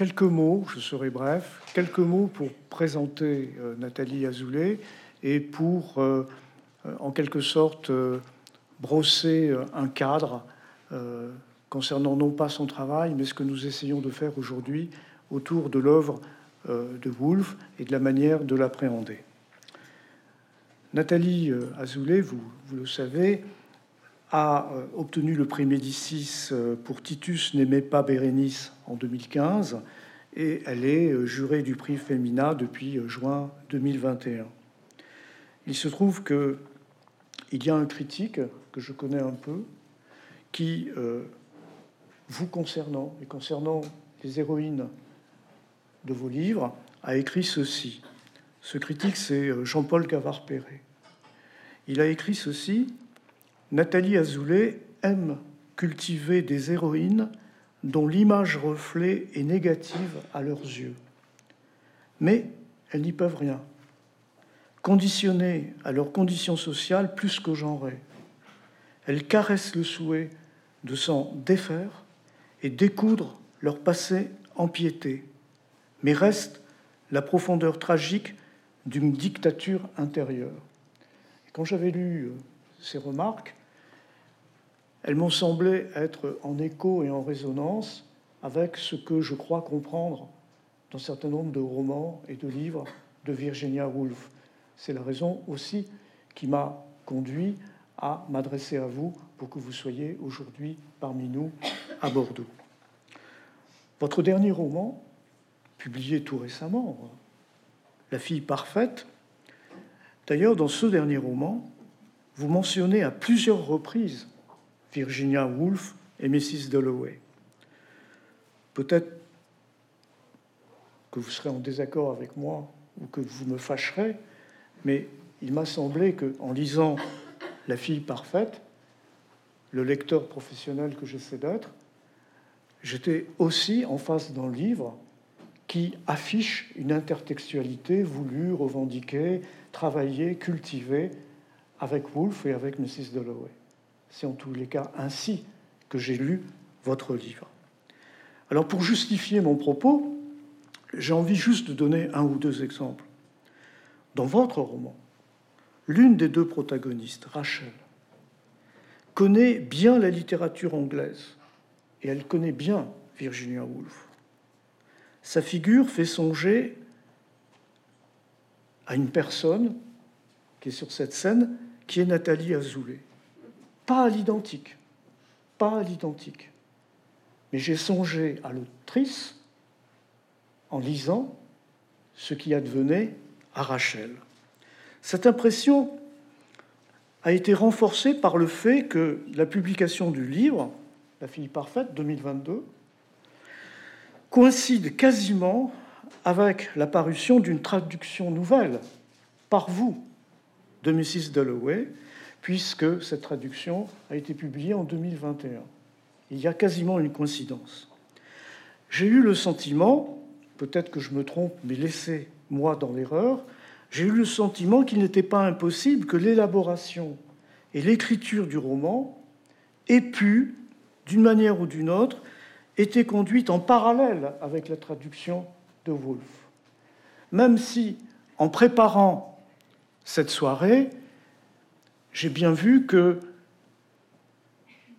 quelques mots, je serai bref, quelques mots pour présenter euh, Nathalie Azoulay et pour, euh, en quelque sorte, brosser un cadre concernant non pas son travail, mais ce que nous essayons de faire aujourd'hui autour de l'œuvre de Woolf et de la manière de l'appréhender. Nathalie Azoulay, vous le savez, a euh, obtenu le prix Médicis euh, pour Titus n'aimait pas Bérénice en 2015 et elle est euh, jurée du prix Femina depuis juin 2021. Il se trouve que il y a un critique que je connais un peu qui, vous concernant et concernant les héroïnes de vos livres, a écrit ceci. Ce critique, c'est Jean-Paul Gavard-Perret. Il a écrit ceci Nathalie Azoulay aime cultiver des héroïnes dont l'image reflet est négative à leurs yeux. Mais elles n'y peuvent rien. Conditionnées à leurs conditions sociales plus que genrées, elles caressent le souhait de s'en défaire et découdre leur passé empiété, mais reste la profondeur tragique d'une dictature intérieure. quand j'avais lu euh, ces remarques, elles m'ont semblé être en écho et en résonance avec ce que je crois comprendre dans un certain nombre de romans et de livres de Virginia Woolf. C'est la raison aussi qui m'a conduit à m'adresser à vous pour que vous soyez aujourd'hui parmi nous à Bordeaux. Votre dernier roman, publié tout récemment, La fille parfaite, d'ailleurs dans ce dernier roman, vous mentionnez à plusieurs reprises Virginia Woolf et Mrs. Dalloway. Peut-être que vous serez en désaccord avec moi ou que vous me fâcherez, mais il m'a semblé que, en lisant La fille parfaite, le lecteur professionnel que j'essaie d'être, j'étais aussi en face d'un livre qui affiche une intertextualité voulue, revendiquée, travaillée, cultivée avec Woolf et avec Mrs. Dalloway. C'est en tous les cas ainsi que j'ai lu votre livre. Alors pour justifier mon propos, j'ai envie juste de donner un ou deux exemples. Dans votre roman, l'une des deux protagonistes, Rachel, connaît bien la littérature anglaise et elle connaît bien Virginia Woolf. Sa figure fait songer à une personne qui est sur cette scène, qui est Nathalie Azoulay. Pas à l'identique, pas à l'identique. Mais j'ai songé à l'autrice en lisant ce qui advenait à Rachel. Cette impression a été renforcée par le fait que la publication du livre, La fille parfaite 2022, coïncide quasiment avec la parution d'une traduction nouvelle par vous de Mrs. Dalloway, puisque cette traduction a été publiée en 2021. Il y a quasiment une coïncidence. J'ai eu le sentiment, peut-être que je me trompe, mais laissez-moi dans l'erreur, j'ai eu le sentiment qu'il n'était pas impossible que l'élaboration et l'écriture du roman aient pu, d'une manière ou d'une autre, été conduites en parallèle avec la traduction de Woolf. Même si, en préparant cette soirée, j'ai bien vu que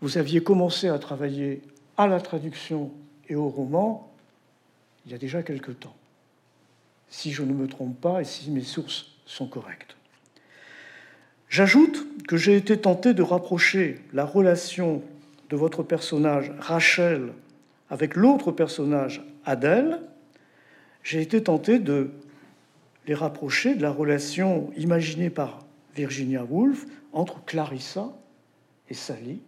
vous aviez commencé à travailler à la traduction et au roman il y a déjà quelque temps, si je ne me trompe pas et si mes sources sont correctes. J'ajoute que j'ai été tenté de rapprocher la relation de votre personnage Rachel avec l'autre personnage Adèle. J'ai été tenté de les rapprocher de la relation imaginée par Virginia Woolf entre Clarissa et Sally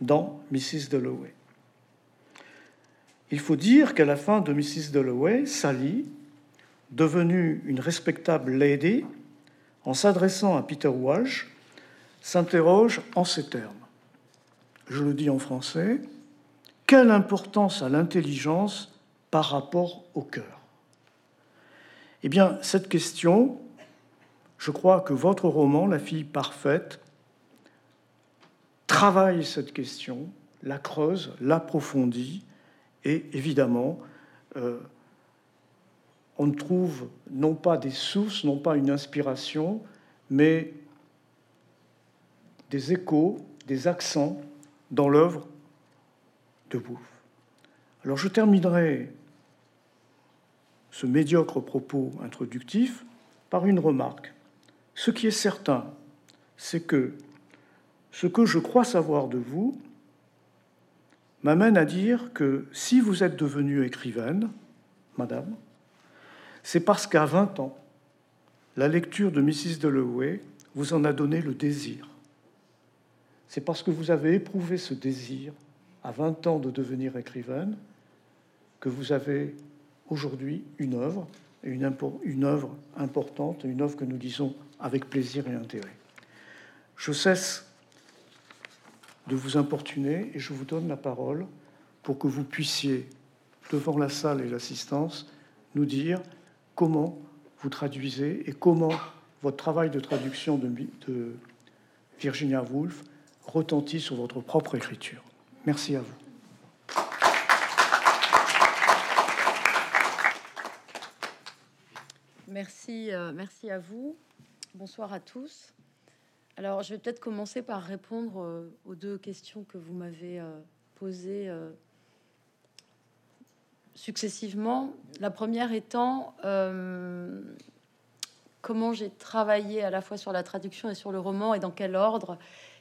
dans Mrs. Dalloway. Il faut dire qu'à la fin de Mrs. Dalloway, Sally, devenue une respectable lady, en s'adressant à Peter Walsh, s'interroge en ces termes. Je le dis en français. Quelle importance a l'intelligence par rapport au cœur? Eh bien, cette question, je crois que votre roman, La fille parfaite, travaille cette question, la creuse, l'approfondit et évidemment euh, on trouve non pas des sources, non pas une inspiration, mais des échos, des accents dans l'œuvre de Woolf. Alors je terminerai ce médiocre propos introductif par une remarque. Ce qui est certain, c'est que ce que je crois savoir de vous m'amène à dire que si vous êtes devenue écrivaine, madame, c'est parce qu'à 20 ans, la lecture de Mrs. Dalloway vous en a donné le désir. C'est parce que vous avez éprouvé ce désir à 20 ans de devenir écrivaine que vous avez aujourd'hui une œuvre, une, œuvre importante, une œuvre que nous lisons avec plaisir et intérêt. Je cesse de vous importuner et je vous donne la parole pour que vous puissiez, devant la salle et l'assistance, nous dire comment vous traduisez et comment votre travail de traduction de, Virginia Woolf retentit sur votre propre écriture. Merci à vous. Merci, euh, merci à vous. Bonsoir à tous. Alors, je vais peut-être commencer par répondre euh, aux deux questions que vous m'avez euh, posées successivement. La première étant comment j'ai travaillé à la fois sur la traduction et sur le roman et dans quel ordre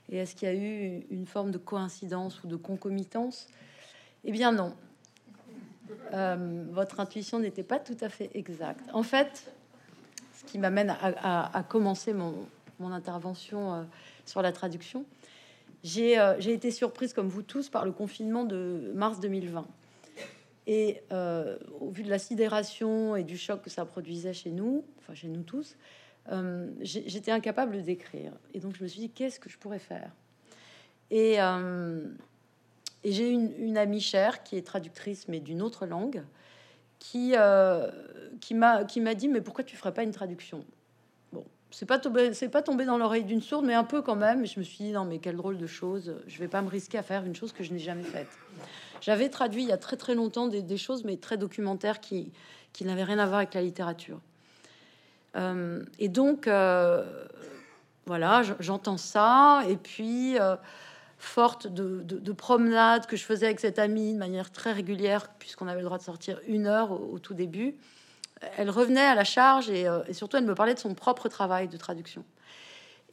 et est-ce qu'il y a eu une forme de coïncidence ou de concomitance? Eh bien non. votre intuition n'était pas tout à fait exacte. En fait, qui m'amène à, commencer mon, intervention euh, sur la traduction. Euh, j'ai été surprise, comme vous tous, par le confinement de mars 2020. Et euh, au vu de la sidération et du choc que ça produisait chez nous, enfin chez nous tous, j'étais incapable d'écrire. Et donc je me suis dit, qu'est-ce que je pourrais faire? Et, j'ai une, amie chère qui est traductrice, mais d'une autre langue, qui, euh, qui m'a dit Mais pourquoi tu ferais pas une traduction? Bon, c'est pas tombé, pas tombé dans l'oreille d'une sourde, mais un peu quand même. je me suis dit Non, mais quelle drôle de chose, je vais pas me risquer à faire une chose que je n'ai jamais faite. J'avais traduit il y a très très longtemps des, choses, mais très documentaires qui, qui n'avaient rien à voir avec la littérature. Euh, et donc, euh, voilà, j'entends ça, et puis forte de, promenades que je faisais avec cette amie de manière très régulière, puisqu'on avait le droit de sortir une heure au, tout début, elle revenait à la charge euh, et, surtout elle me parlait de son propre travail de traduction.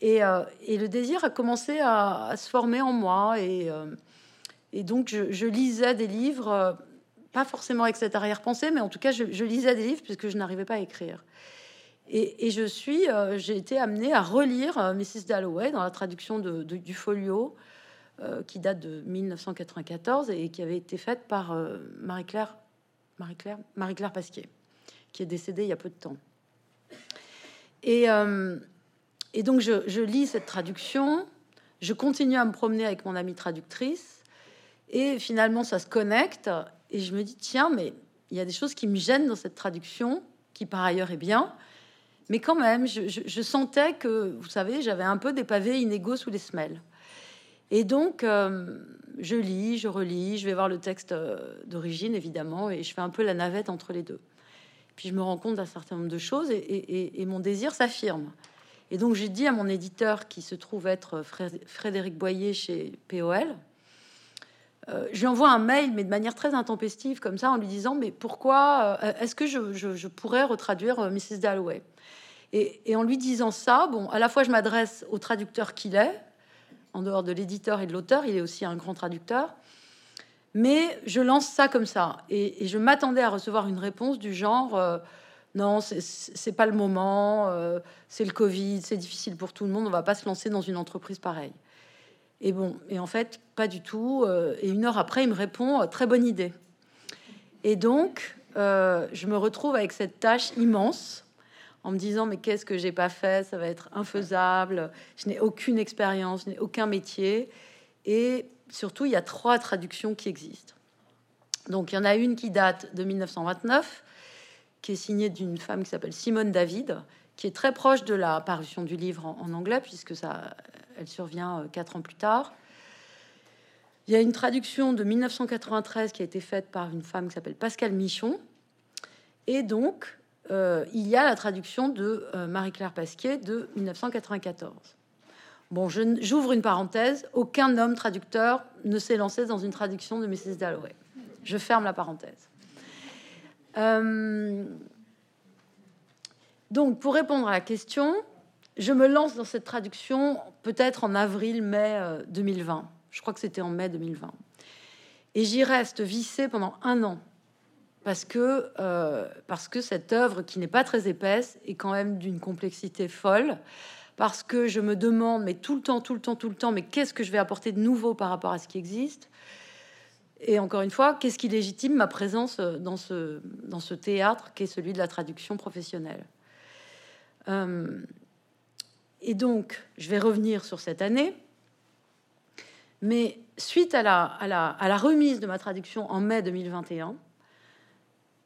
Et, euh, le désir a commencé à, se former en moi et, euh, donc je, lisais des livres, pas forcément avec cette arrière-pensée, mais en tout cas je, lisais des livres puisque je n'arrivais pas à écrire. Et, je suis, j'ai été amenée à relire Mrs. Dalloway dans la traduction du folio, qui date de 1994 et qui avait été faite par euh, Marie-Claire Marie-Claire Marie-Claire Pasquier, qui est décédée il y a peu de temps. Et, euh, donc je, lis cette traduction, je continue à me promener avec mon amie traductrice, et finalement ça se connecte, et je me dis, tiens, mais il y a des choses qui me gênent dans cette traduction, qui par ailleurs est bien, mais quand même, je sentais que, vous savez, j'avais un peu des pavés inégaux sous les semelles. Et donc, euh, je lis, je relis, je vais voir le texte euh, d'origine, évidemment, et je fais un peu la navette entre les deux. Puis je me rends compte d'un certain nombre de choses et, mon désir s'affirme. Et donc, j'ai dit à mon éditeur, qui se trouve être Frédéric Boyer chez POL, euh, je lui envoie un mail, mais de manière très intempestive, comme ça, en lui disant Mais pourquoi est-ce que je, pourrais retraduire Mrs. Dalloway? Et, et, en lui disant ça, bon, à la fois je m'adresse au traducteur qu'il est, en dehors de l'éditeur et de l'auteur, il est aussi un grand traducteur. Mais je lance ça comme ça. Et, je m'attendais à recevoir une réponse du genre euh, Non, c'est pas le moment, euh, c'est le Covid, c'est difficile pour tout le monde, on va pas se lancer dans une entreprise pareille. Et bon, et en fait, pas du tout. Euh, et une heure après, il me répond Très bonne idée. Et donc, je me retrouve avec cette tâche immense en me disant mais qu'est-ce que j'ai pas fait, ça va être infaisable, je n'ai aucune expérience, je n'ai aucun métier. Et surtout, il y a trois traductions qui existent. Donc il y en a une qui date de 1929, qui est signée d'une femme qui s'appelle Simone David, qui est très proche de la parution du livre en, anglais, puisque ça, elle survient euh, quatre ans plus tard. Il y a une traduction de 1993 qui a été faite par une femme qui s'appelle Pascal Michon. Et donc, euh, il y a la traduction de euh, Marie-Claire Pasquier de 1994. Bon, j'ouvre une parenthèse. Aucun homme traducteur ne s'est lancé dans une traduction de Mrs. Dalloway. Je ferme la parenthèse. Euh, donc, pour répondre à la question, je me lance dans cette traduction peut-être en avril-mai 2020. Je crois que c'était en mai 2020. Et j'y reste vissé pendant un an parce que, euh, parce que cette œuvre, qui n'est pas très épaisse, est quand même d'une complexité folle, parce que je me demande, mais tout le temps, tout le temps, tout le temps, mais qu'est-ce que je vais apporter de nouveau par rapport à ce qui existe? Et encore une fois, qu'est-ce qui légitime ma présence dans ce, dans ce théâtre qui est celui de la traduction professionnelle? Euh, Et donc, je vais revenir sur cette année. Mais suite à la, à la, à la remise de ma traduction en mai 2021,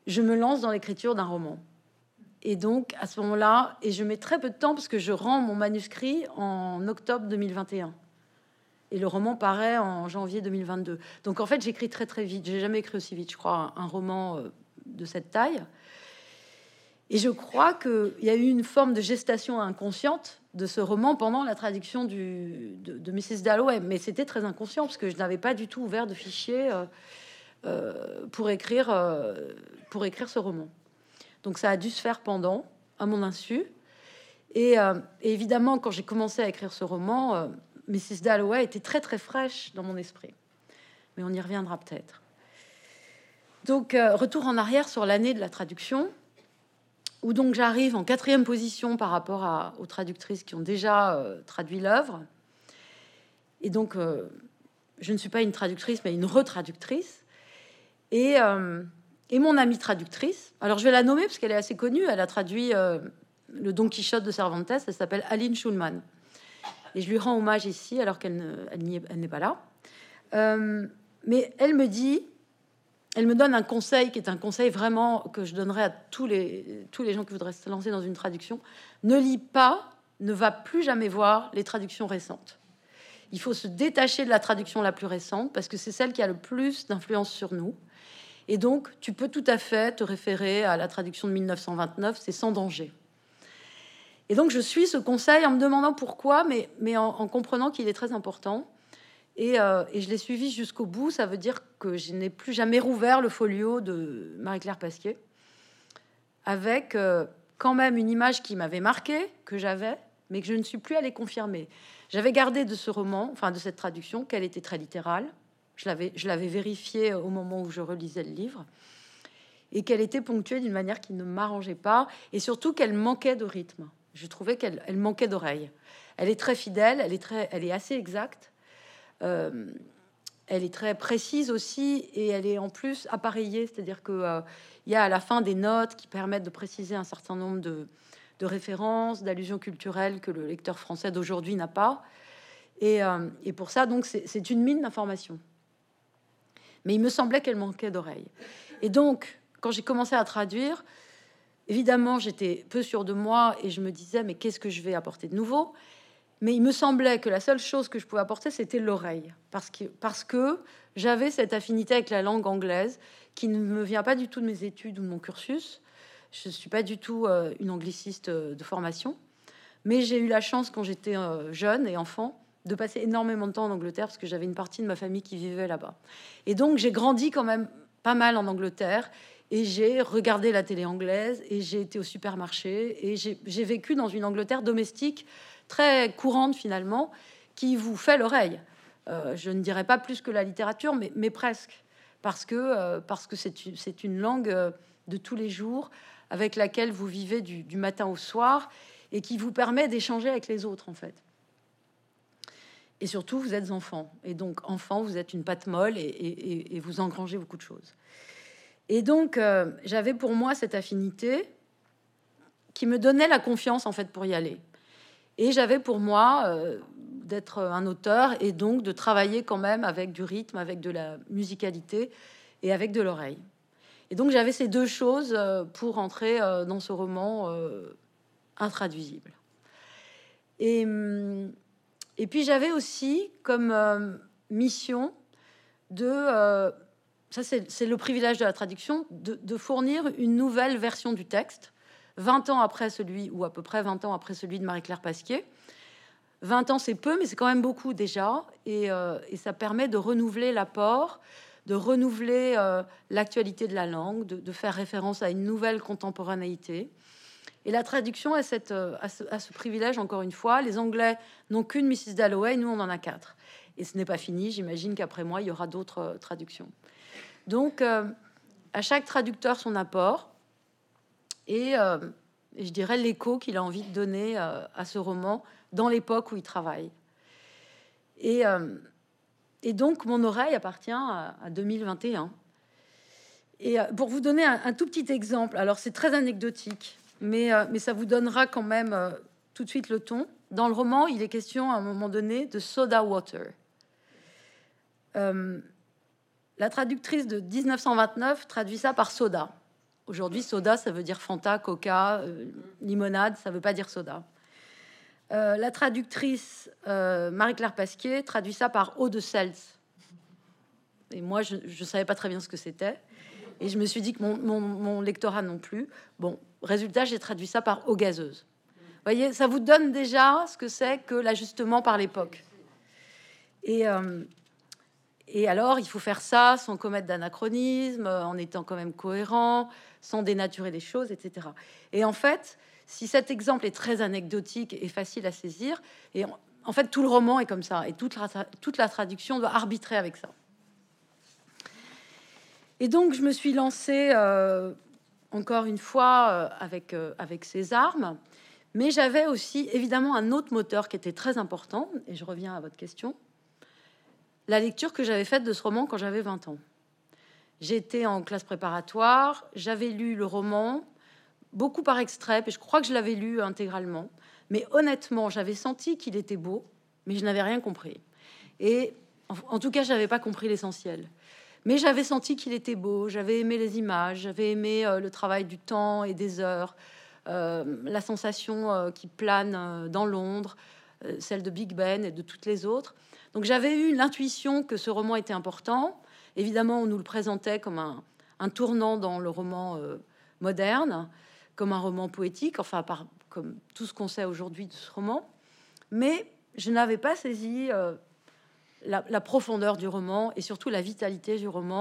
je me lance dans l'écriture d'un roman. Et donc, à ce moment-là, et je mets très peu de temps parce que je rends mon manuscrit en octobre 2021. Et le roman paraît en janvier 2022. Donc, en fait, j'écris très, très vite. J'ai jamais écrit aussi vite, je crois, un roman euh, de cette taille. Et je crois qu'il y a eu une forme de gestation inconsciente de ce roman pendant la traduction du, de, Mrs. Dalloway. Mais c'était très inconscient parce que je n'avais pas du tout ouvert de fichier euh, pour, écrire, pour écrire ce roman. Donc ça a dû se faire pendant, à mon insu. Et, euh, évidemment, quand j'ai commencé à écrire ce roman, euh, Mrs. Dalloway était très très fraîche dans mon esprit. Mais on y reviendra peut-être. Donc, euh, retour en arrière sur l'année de la traduction, où donc j'arrive en quatrième position par rapport aux traductrices qui ont déjà traduit l'œuvre. Et donc, je ne suis pas une traductrice, mais une retraductrice. Et et mon amie traductrice. Alors je vais la nommer parce qu'elle est assez connue. Elle a traduit euh, le Don Quichotte de Cervantes. Elle s'appelle Aline Schulman. Et je lui rends hommage ici alors qu'elle n'est pas là. Euh, mais elle me dit, elle me donne un conseil qui est un conseil vraiment que je donnerais à tous les gens qui voudraient se lancer dans une traduction. Ne lis pas, ne va plus jamais voir les traductions récentes. Il faut se détacher de la traduction la plus récente parce que c'est celle qui a le plus d'influence sur nous. Et donc, tu peux tout à fait te référer à la traduction de 1929, c'est sans danger. Et donc, je suis ce conseil en me demandant pourquoi, mais, en, comprenant qu'il est très important. Euh, et, je l'ai suivi jusqu'au bout. Ça veut dire que je n'ai plus jamais rouvert le folio de Marie-Claire Pasquier, avec euh, quand même une image qui m'avait marqué, que j'avais, mais que je ne suis plus allée confirmer. J'avais gardé de ce roman, enfin de cette traduction, qu'elle était très littérale, je l'avais vérifié au moment où je relisais le livre. Et qu'elle était ponctuée d'une manière qui ne m'arrangeait pas. Et surtout qu'elle manquait de rythme. Je trouvais qu'elle elle manquait d'oreille. Elle est très fidèle, elle est, très, elle est assez exacte. Euh, elle est très précise aussi et elle est en plus appareillée, c'est-à-dire que euh, il y a à la fin des notes qui permettent de préciser un certain nombre de, références, d'allusions culturelles que le lecteur français d'aujourd'hui n'a pas. Et, euh, et, pour ça, donc, c'est une mine d'informations mais il me semblait qu'elle manquait d'oreilles. Et donc, quand j'ai commencé à traduire, évidemment, j'étais peu sûre de moi et je me disais, mais qu'est-ce que je vais apporter de nouveau? Mais il me semblait que la seule chose que je pouvais apporter, c'était l'oreille, parce que, parce que j'avais cette affinité avec la langue anglaise qui ne me vient pas du tout de mes études ou de mon cursus. Je ne suis pas du tout euh, une angliciste euh, de formation, mais j'ai eu la chance quand j'étais euh, jeune et enfant de passer énormément de temps en Angleterre parce que j'avais une partie de ma famille qui vivait là-bas. Et donc j'ai grandi quand même pas mal en Angleterre et j'ai regardé la télé anglaise et j'ai été au supermarché et j'ai vécu dans une Angleterre domestique très courante finalement qui vous fait l'oreille. Euh, je ne dirais pas plus que la littérature, mais, presque parce que euh, parce que c'est une langue euh, de tous les jours avec laquelle vous vivez du matin au soir et qui vous permet d'échanger avec les autres en fait. Et surtout, vous êtes enfant. Et donc, enfant, vous êtes une patte molle et, vous engrangez beaucoup de choses. Et donc, euh, j'avais pour moi cette affinité qui me donnait la confiance, en fait, pour y aller. Et j'avais pour moi euh, d'être un auteur et donc de travailler quand même avec du rythme, avec de la musicalité et avec de l'oreille. Et donc, j'avais ces deux choses euh, pour entrer dans ce roman intraduisible. Et. Hum, et puis j'avais aussi comme euh, mission de... ça, c'est le privilège de la traduction, de, de, fournir une nouvelle version du texte, 20 ans après celui, ou à peu près 20 ans après celui de Marie-Claire Pasquier. 20 ans, c'est peu, mais c'est quand même beaucoup déjà, et, et ça permet de renouveler l'apport, de renouveler euh, l'actualité de la langue, de, faire référence à une nouvelle contemporanéité. Et la traduction a, euh, ce, privilège, encore une fois. Les Anglais n'ont qu'une Mrs. Dalloway, nous on en a quatre. Et ce n'est pas fini, j'imagine qu'après moi, il y aura d'autres euh, traductions. Donc, à chaque traducteur son apport, et, je dirais l'écho qu'il a envie de donner à ce roman dans l'époque où il travaille. Et donc, mon oreille appartient à, 2021. Et euh, pour vous donner un, tout petit exemple, alors c'est très anecdotique, mais, euh, mais ça vous donnera quand même euh, tout de suite le ton. Dans le roman, il est question à un moment donné de soda water. la traductrice de 1929 traduit ça par soda. Aujourd'hui, soda, ça veut dire Fanta, Coca, limonade, ça veut pas dire soda. Euh, la traductrice euh, Marie-Claire Pasquier traduit ça par eau de sels. Et moi, je ne savais pas très bien ce que c'était. Et je me suis dit que mon, lectorat non plus. Bon, résultat, j'ai traduit ça par eau gazeuse. Vous voyez, ça vous donne déjà ce que c'est que l'ajustement par l'époque. Et, euh, et alors, il faut faire ça sans commettre d'anachronisme, en étant quand même cohérent, sans dénaturer les choses, etc. Et en fait, si cet exemple est très anecdotique et facile à saisir, et en, fait tout le roman est comme ça, et toute la, toute la traduction doit arbitrer avec ça. Et donc je me suis lancée euh, encore une fois euh, avec, euh, avec ces armes, mais j'avais aussi évidemment un autre moteur qui était très important, et je reviens à votre question, la lecture que j'avais faite de ce roman quand j'avais 20 ans. J'étais en classe préparatoire, j'avais lu le roman, beaucoup par extrait, et je crois que je l'avais lu intégralement. Mais honnêtement, j'avais senti qu'il était beau, mais je n'avais rien compris. Et en, tout cas, je n'avais pas compris l'essentiel. Mais j'avais senti qu'il était beau, j'avais aimé les images, j'avais aimé euh, le travail du temps et des heures, euh, la sensation euh, qui plane dans Londres, celle de Big Ben et de toutes les autres. Donc j'avais eu l'intuition que ce roman était important. Évidemment, on nous le présentait comme un, un tournant dans le roman moderne comme un roman poétique, enfin par, comme tout ce qu'on sait aujourd'hui de ce roman, mais je n'avais pas saisi la, profondeur du roman et surtout la vitalité du roman